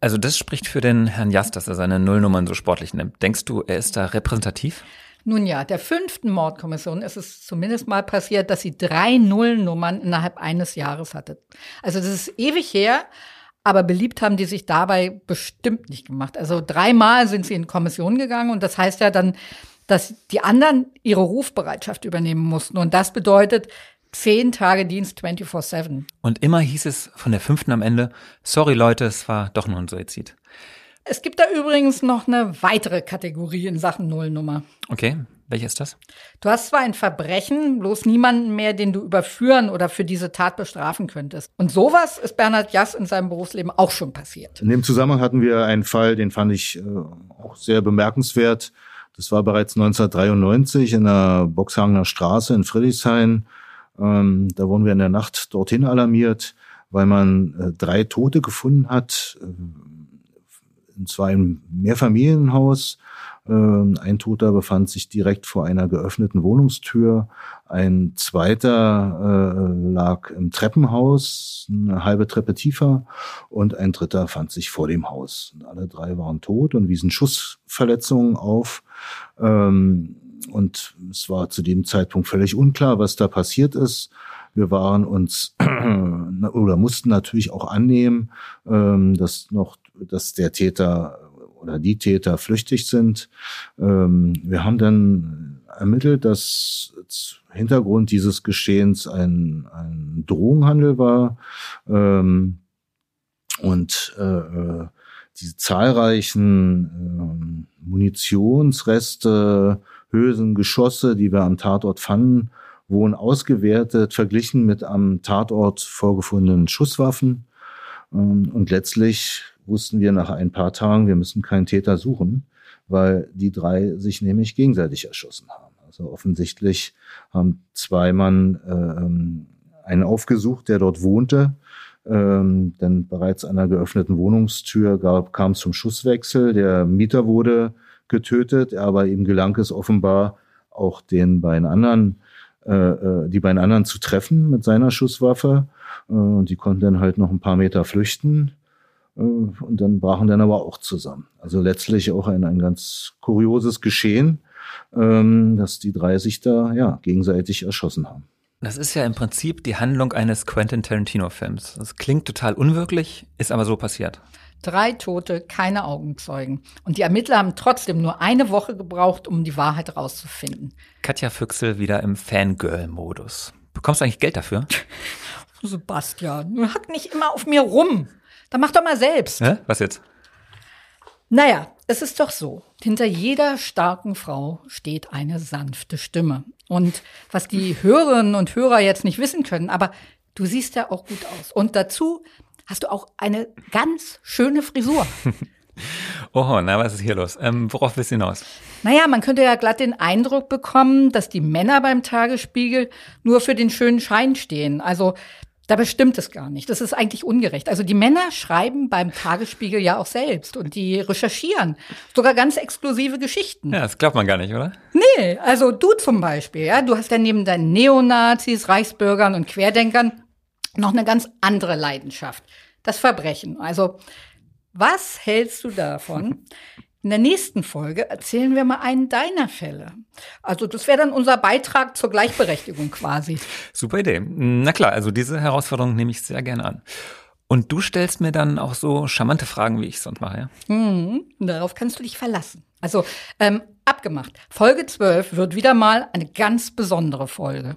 Also das spricht für den Herrn Jast, dass er seine Nullnummern so sportlich nimmt. Denkst du, er ist da repräsentativ? Nun ja, der fünften Mordkommission ist es zumindest mal passiert, dass sie drei Nullnummern innerhalb eines Jahres hatte. Also das ist ewig her, aber beliebt haben die sich dabei bestimmt nicht gemacht. Also dreimal sind sie in Kommission gegangen und das heißt ja dann, dass die anderen ihre Rufbereitschaft übernehmen mussten. Und das bedeutet zehn Tage Dienst 24-7. Und immer hieß es von der fünften am Ende, sorry Leute, es war doch nur ein Suizid. Es gibt da übrigens noch eine weitere Kategorie in Sachen Nullnummer. Okay, welche ist das? Du hast zwar ein Verbrechen, bloß niemanden mehr, den du überführen oder für diese Tat bestrafen könntest. Und sowas ist Bernhard Jass in seinem Berufsleben auch schon passiert. In dem Zusammenhang hatten wir einen Fall, den fand ich äh, auch sehr bemerkenswert. Das war bereits 1993 in der Boxhagener Straße in Friedrichshain. Ähm, da wurden wir in der Nacht dorthin alarmiert, weil man äh, drei Tote gefunden hat. Äh, und zwar im Mehrfamilienhaus. Ähm, ein Toter befand sich direkt vor einer geöffneten Wohnungstür. Ein zweiter äh, lag im Treppenhaus, eine halbe Treppe tiefer. Und ein dritter fand sich vor dem Haus. Alle drei waren tot und wiesen Schussverletzungen auf. Ähm, und es war zu dem Zeitpunkt völlig unklar, was da passiert ist. Wir waren uns oder mussten natürlich auch annehmen, ähm, dass noch dass der Täter oder die Täter flüchtig sind. Ähm, wir haben dann ermittelt, dass Hintergrund dieses Geschehens ein, ein Drogenhandel war ähm, und äh, äh die zahlreichen äh, Munitionsreste, Hülsen, Geschosse, die wir am Tatort fanden, wurden ausgewertet, verglichen mit am Tatort vorgefundenen Schusswaffen. Ähm, und letztlich wussten wir nach ein paar Tagen, wir müssen keinen Täter suchen, weil die drei sich nämlich gegenseitig erschossen haben. Also offensichtlich haben zwei Mann äh, einen aufgesucht, der dort wohnte. Ähm, denn bereits an einer geöffneten Wohnungstür gab, kam zum Schusswechsel. Der Mieter wurde getötet, aber ihm gelang es offenbar auch den beiden anderen, äh, äh die beiden anderen zu treffen mit seiner Schusswaffe. Äh, und die konnten dann halt noch ein paar Meter flüchten. Äh, und dann brachen dann aber auch zusammen. Also letztlich auch ein, ein ganz kurioses Geschehen, ähm, dass die drei sich da ja gegenseitig erschossen haben. Das ist ja im Prinzip die Handlung eines Quentin Tarantino-Films. Das klingt total unwirklich, ist aber so passiert. Drei Tote, keine Augenzeugen. Und die Ermittler haben trotzdem nur eine Woche gebraucht, um die Wahrheit rauszufinden. Katja Füchsel wieder im Fangirl-Modus. Bekommst du eigentlich Geld dafür? Sebastian, hack nicht immer auf mir rum. Dann mach doch mal selbst. Hä? Was jetzt? Naja, es ist doch so, hinter jeder starken Frau steht eine sanfte Stimme. Und was die Hörerinnen und Hörer jetzt nicht wissen können, aber du siehst ja auch gut aus. Und dazu hast du auch eine ganz schöne Frisur. Oho, na, was ist hier los? Ähm, worauf willst du hinaus? Naja, man könnte ja glatt den Eindruck bekommen, dass die Männer beim Tagesspiegel nur für den schönen Schein stehen. Also Dabei stimmt es gar nicht. Das ist eigentlich ungerecht. Also die Männer schreiben beim Tagesspiegel ja auch selbst und die recherchieren sogar ganz exklusive Geschichten. Ja, das glaubt man gar nicht, oder? Nee, also du zum Beispiel, ja, du hast ja neben deinen Neonazis, Reichsbürgern und Querdenkern noch eine ganz andere Leidenschaft. Das Verbrechen. Also was hältst du davon, in der nächsten Folge erzählen wir mal einen deiner Fälle. Also das wäre dann unser Beitrag zur Gleichberechtigung quasi. Super Idee. Na klar, also diese Herausforderung nehme ich sehr gerne an. Und du stellst mir dann auch so charmante Fragen, wie ich sonst mache, ja? Mhm, darauf kannst du dich verlassen. Also ähm, abgemacht. Folge 12 wird wieder mal eine ganz besondere Folge.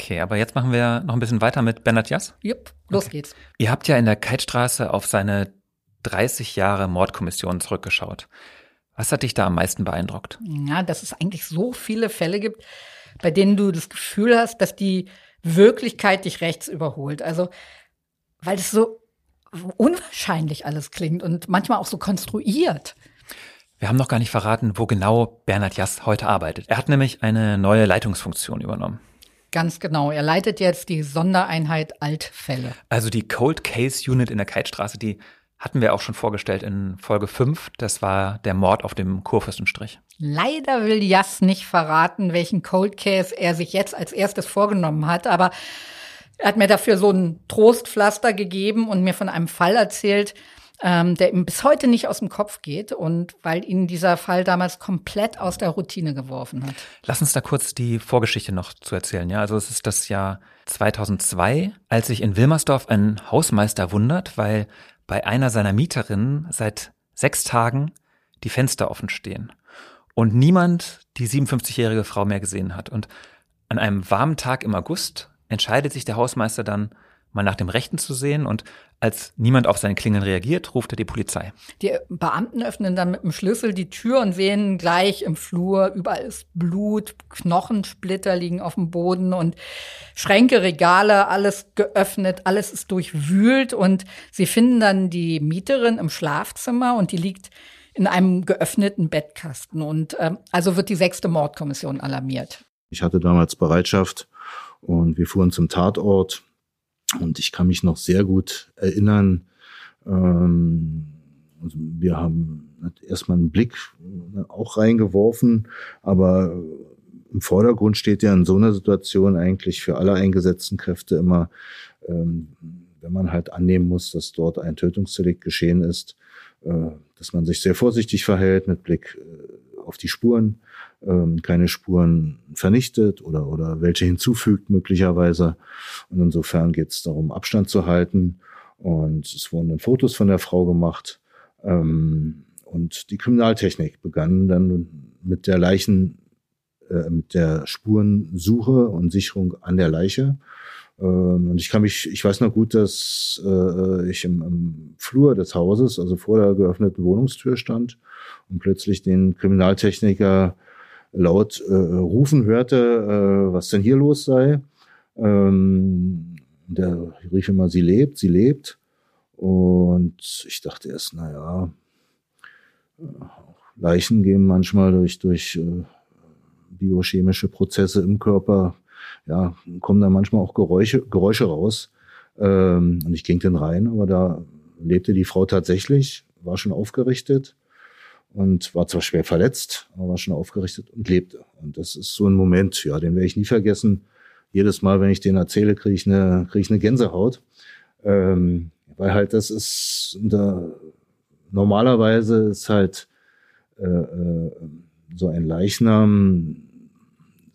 Okay, aber jetzt machen wir noch ein bisschen weiter mit Bernhard Jass. Jupp, los okay. geht's. Ihr habt ja in der Keitstraße auf seine 30 Jahre Mordkommission zurückgeschaut. Was hat dich da am meisten beeindruckt? Ja, dass es eigentlich so viele Fälle gibt, bei denen du das Gefühl hast, dass die Wirklichkeit dich rechts überholt. Also, weil es so unwahrscheinlich alles klingt und manchmal auch so konstruiert. Wir haben noch gar nicht verraten, wo genau Bernhard Jass heute arbeitet. Er hat nämlich eine neue Leitungsfunktion übernommen. Ganz genau. Er leitet jetzt die Sondereinheit Altfälle. Also die Cold Case Unit in der Keitstraße, die hatten wir auch schon vorgestellt in Folge 5. Das war der Mord auf dem Kurfürstenstrich. Leider will Jas nicht verraten, welchen Cold Case er sich jetzt als erstes vorgenommen hat, aber er hat mir dafür so ein Trostpflaster gegeben und mir von einem Fall erzählt, ähm, der ihm bis heute nicht aus dem Kopf geht und weil ihn dieser Fall damals komplett aus der Routine geworfen hat. Lass uns da kurz die Vorgeschichte noch zu erzählen. Ja, also es ist das Jahr 2002, als sich in Wilmersdorf ein Hausmeister wundert, weil bei einer seiner Mieterinnen seit sechs Tagen die Fenster offen stehen und niemand die 57-jährige Frau mehr gesehen hat. Und an einem warmen Tag im August entscheidet sich der Hausmeister dann, mal nach dem Rechten zu sehen und als niemand auf seine Klingeln reagiert, ruft er die Polizei. Die Beamten öffnen dann mit dem Schlüssel die Tür und sehen gleich im Flur, überall ist Blut, Knochensplitter liegen auf dem Boden und Schränke, Regale, alles geöffnet, alles ist durchwühlt und sie finden dann die Mieterin im Schlafzimmer und die liegt in einem geöffneten Bettkasten und ähm, also wird die sechste Mordkommission alarmiert. Ich hatte damals Bereitschaft und wir fuhren zum Tatort und ich kann mich noch sehr gut erinnern, ähm, also wir haben erstmal einen Blick äh, auch reingeworfen, aber im Vordergrund steht ja in so einer Situation eigentlich für alle eingesetzten Kräfte immer, ähm, wenn man halt annehmen muss, dass dort ein Tötungsdelikt geschehen ist, äh, dass man sich sehr vorsichtig verhält mit Blick äh, auf die Spuren, ähm, keine Spuren vernichtet oder, oder welche hinzufügt möglicherweise. Und insofern geht es darum, Abstand zu halten. Und es wurden dann Fotos von der Frau gemacht. Ähm, und die Kriminaltechnik begann dann mit der Leichen, äh, mit der Spurensuche und Sicherung an der Leiche. Ähm, und ich kann mich, ich weiß noch gut, dass äh, ich im, im Flur des Hauses, also vor der geöffneten Wohnungstür stand und plötzlich den Kriminaltechniker laut äh, rufen hörte, äh, was denn hier los sei. Ähm, der rief immer, sie lebt, sie lebt. Und ich dachte erst, naja, äh, Leichen gehen manchmal durch, durch äh, biochemische Prozesse im Körper, ja, kommen da manchmal auch Geräusche, Geräusche raus. Ähm, und ich ging dann rein, aber da lebte die Frau tatsächlich, war schon aufgerichtet und war zwar schwer verletzt, aber war schon aufgerichtet und lebte. Und das ist so ein Moment, ja, den werde ich nie vergessen. Jedes Mal, wenn ich den erzähle, kriege ich eine, kriege ich eine Gänsehaut. Ähm, weil halt das ist, da, normalerweise ist halt äh, äh, so ein Leichnam,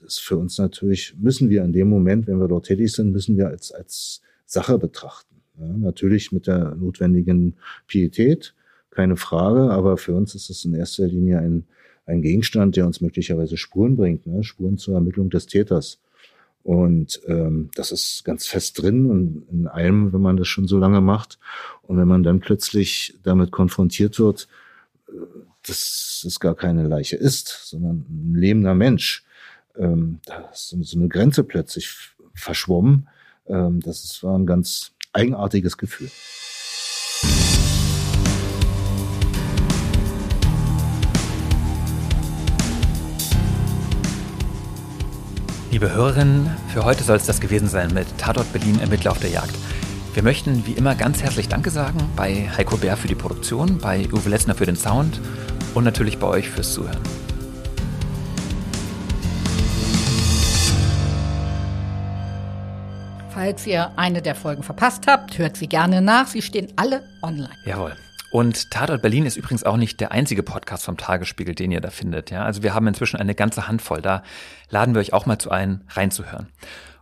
ist für uns natürlich, müssen wir in dem Moment, wenn wir dort tätig sind, müssen wir als, als Sache betrachten. Ja, natürlich mit der notwendigen Pietät, keine Frage, aber für uns ist es in erster Linie ein, ein Gegenstand, der uns möglicherweise Spuren bringt, ne? Spuren zur Ermittlung des Täters. Und ähm, das ist ganz fest drin und in allem, wenn man das schon so lange macht. Und wenn man dann plötzlich damit konfrontiert wird, äh, dass es gar keine Leiche ist, sondern ein lebender Mensch, ähm, da ist so eine Grenze plötzlich verschwommen. Ähm, das war ein ganz eigenartiges Gefühl. Liebe Hörerinnen, für heute soll es das gewesen sein mit Tatort Berlin Ermittler auf der Jagd. Wir möchten wie immer ganz herzlich Danke sagen bei Heiko Bär für die Produktion, bei Uwe Letzner für den Sound und natürlich bei euch fürs Zuhören. Falls ihr eine der Folgen verpasst habt, hört sie gerne nach. Sie stehen alle online. Jawohl. Und Tatort Berlin ist übrigens auch nicht der einzige Podcast vom Tagesspiegel, den ihr da findet. Ja, also wir haben inzwischen eine ganze Handvoll. Da laden wir euch auch mal zu ein, reinzuhören.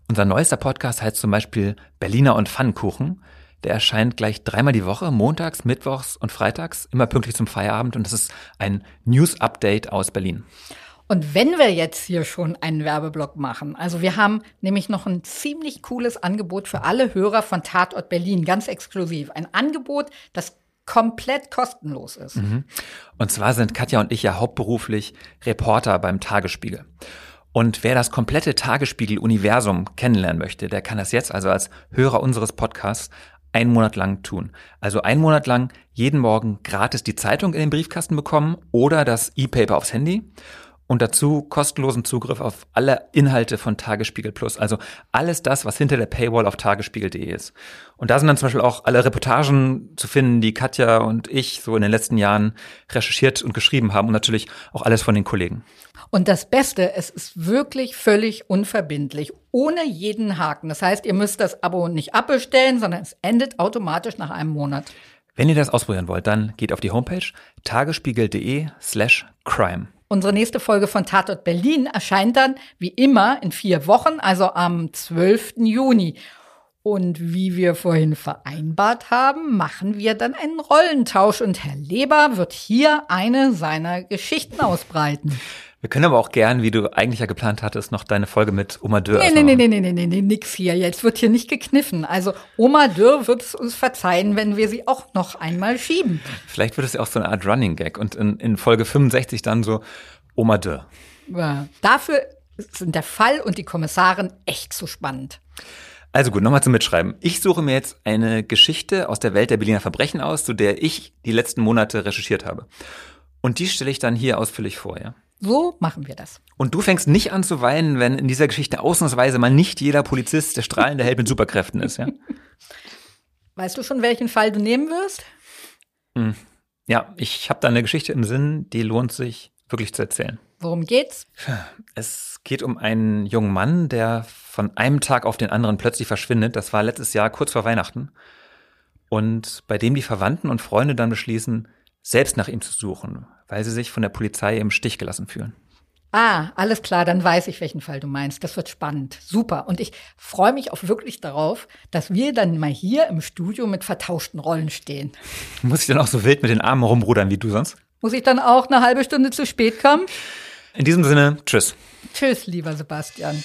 Unser neuester Podcast heißt zum Beispiel Berliner und Pfannkuchen. Der erscheint gleich dreimal die Woche, montags, mittwochs und freitags, immer pünktlich zum Feierabend. Und das ist ein News-Update aus Berlin. Und wenn wir jetzt hier schon einen Werbeblock machen, also wir haben nämlich noch ein ziemlich cooles Angebot für alle Hörer von Tatort Berlin, ganz exklusiv. Ein Angebot, das komplett kostenlos ist. Mhm. Und zwar sind Katja und ich ja hauptberuflich Reporter beim Tagesspiegel. Und wer das komplette Tagesspiegel-Universum kennenlernen möchte, der kann das jetzt also als Hörer unseres Podcasts einen Monat lang tun. Also einen Monat lang jeden Morgen gratis die Zeitung in den Briefkasten bekommen oder das E-Paper aufs Handy und dazu kostenlosen Zugriff auf alle Inhalte von Tagesspiegel Plus. Also alles das, was hinter der Paywall auf tagesspiegel.de ist. Und da sind dann zum Beispiel auch alle Reportagen zu finden, die Katja und ich so in den letzten Jahren recherchiert und geschrieben haben und natürlich auch alles von den Kollegen. Und das Beste, es ist wirklich völlig unverbindlich, ohne jeden Haken. Das heißt, ihr müsst das Abo nicht abbestellen, sondern es endet automatisch nach einem Monat. Wenn ihr das ausprobieren wollt, dann geht auf die Homepage tagesspiegel.de slash crime. Unsere nächste Folge von Tatort Berlin erscheint dann wie immer in vier Wochen, also am 12. Juni. Und wie wir vorhin vereinbart haben, machen wir dann einen Rollentausch und Herr Leber wird hier eine seiner Geschichten ausbreiten. Wir können aber auch gern, wie du eigentlich ja geplant hattest, noch deine Folge mit Oma Dürr. Nee, nee, nee, nee, nee, nee, nee, nix hier. Jetzt wird hier nicht gekniffen. Also Oma Dürr wird es uns verzeihen, wenn wir sie auch noch einmal schieben. Vielleicht wird es ja auch so eine Art Running Gag und in, in Folge 65 dann so Oma Dürr. Ja. Dafür sind der Fall und die Kommissarin echt zu so spannend. Also gut, nochmal zum Mitschreiben. Ich suche mir jetzt eine Geschichte aus der Welt der Berliner Verbrechen aus, zu der ich die letzten Monate recherchiert habe. Und die stelle ich dann hier ausführlich vor, ja? So machen wir das. Und du fängst nicht an zu weinen, wenn in dieser Geschichte ausnahmsweise mal nicht jeder Polizist der strahlende Held mit Superkräften ist, ja? Weißt du schon, welchen Fall du nehmen wirst? Hm. Ja, ich habe da eine Geschichte im Sinn, die lohnt sich wirklich zu erzählen. Worum geht's? Es geht um einen jungen Mann, der von einem Tag auf den anderen plötzlich verschwindet. Das war letztes Jahr kurz vor Weihnachten. Und bei dem die Verwandten und Freunde dann beschließen, selbst nach ihm zu suchen, weil sie sich von der Polizei im Stich gelassen fühlen. Ah, alles klar, dann weiß ich, welchen Fall du meinst. Das wird spannend. Super. Und ich freue mich auch wirklich darauf, dass wir dann mal hier im Studio mit vertauschten Rollen stehen. Muss ich dann auch so wild mit den Armen rumrudern wie du sonst? Muss ich dann auch eine halbe Stunde zu spät kommen? In diesem Sinne, tschüss. Tschüss, lieber Sebastian.